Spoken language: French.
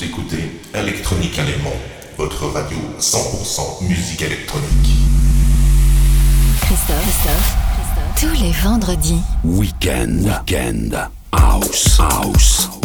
Vous écoutez Electronica Léman, votre radio 100% musique électronique. Christophe, Christophe, tous les vendredis. Weekend, weekend, house, house.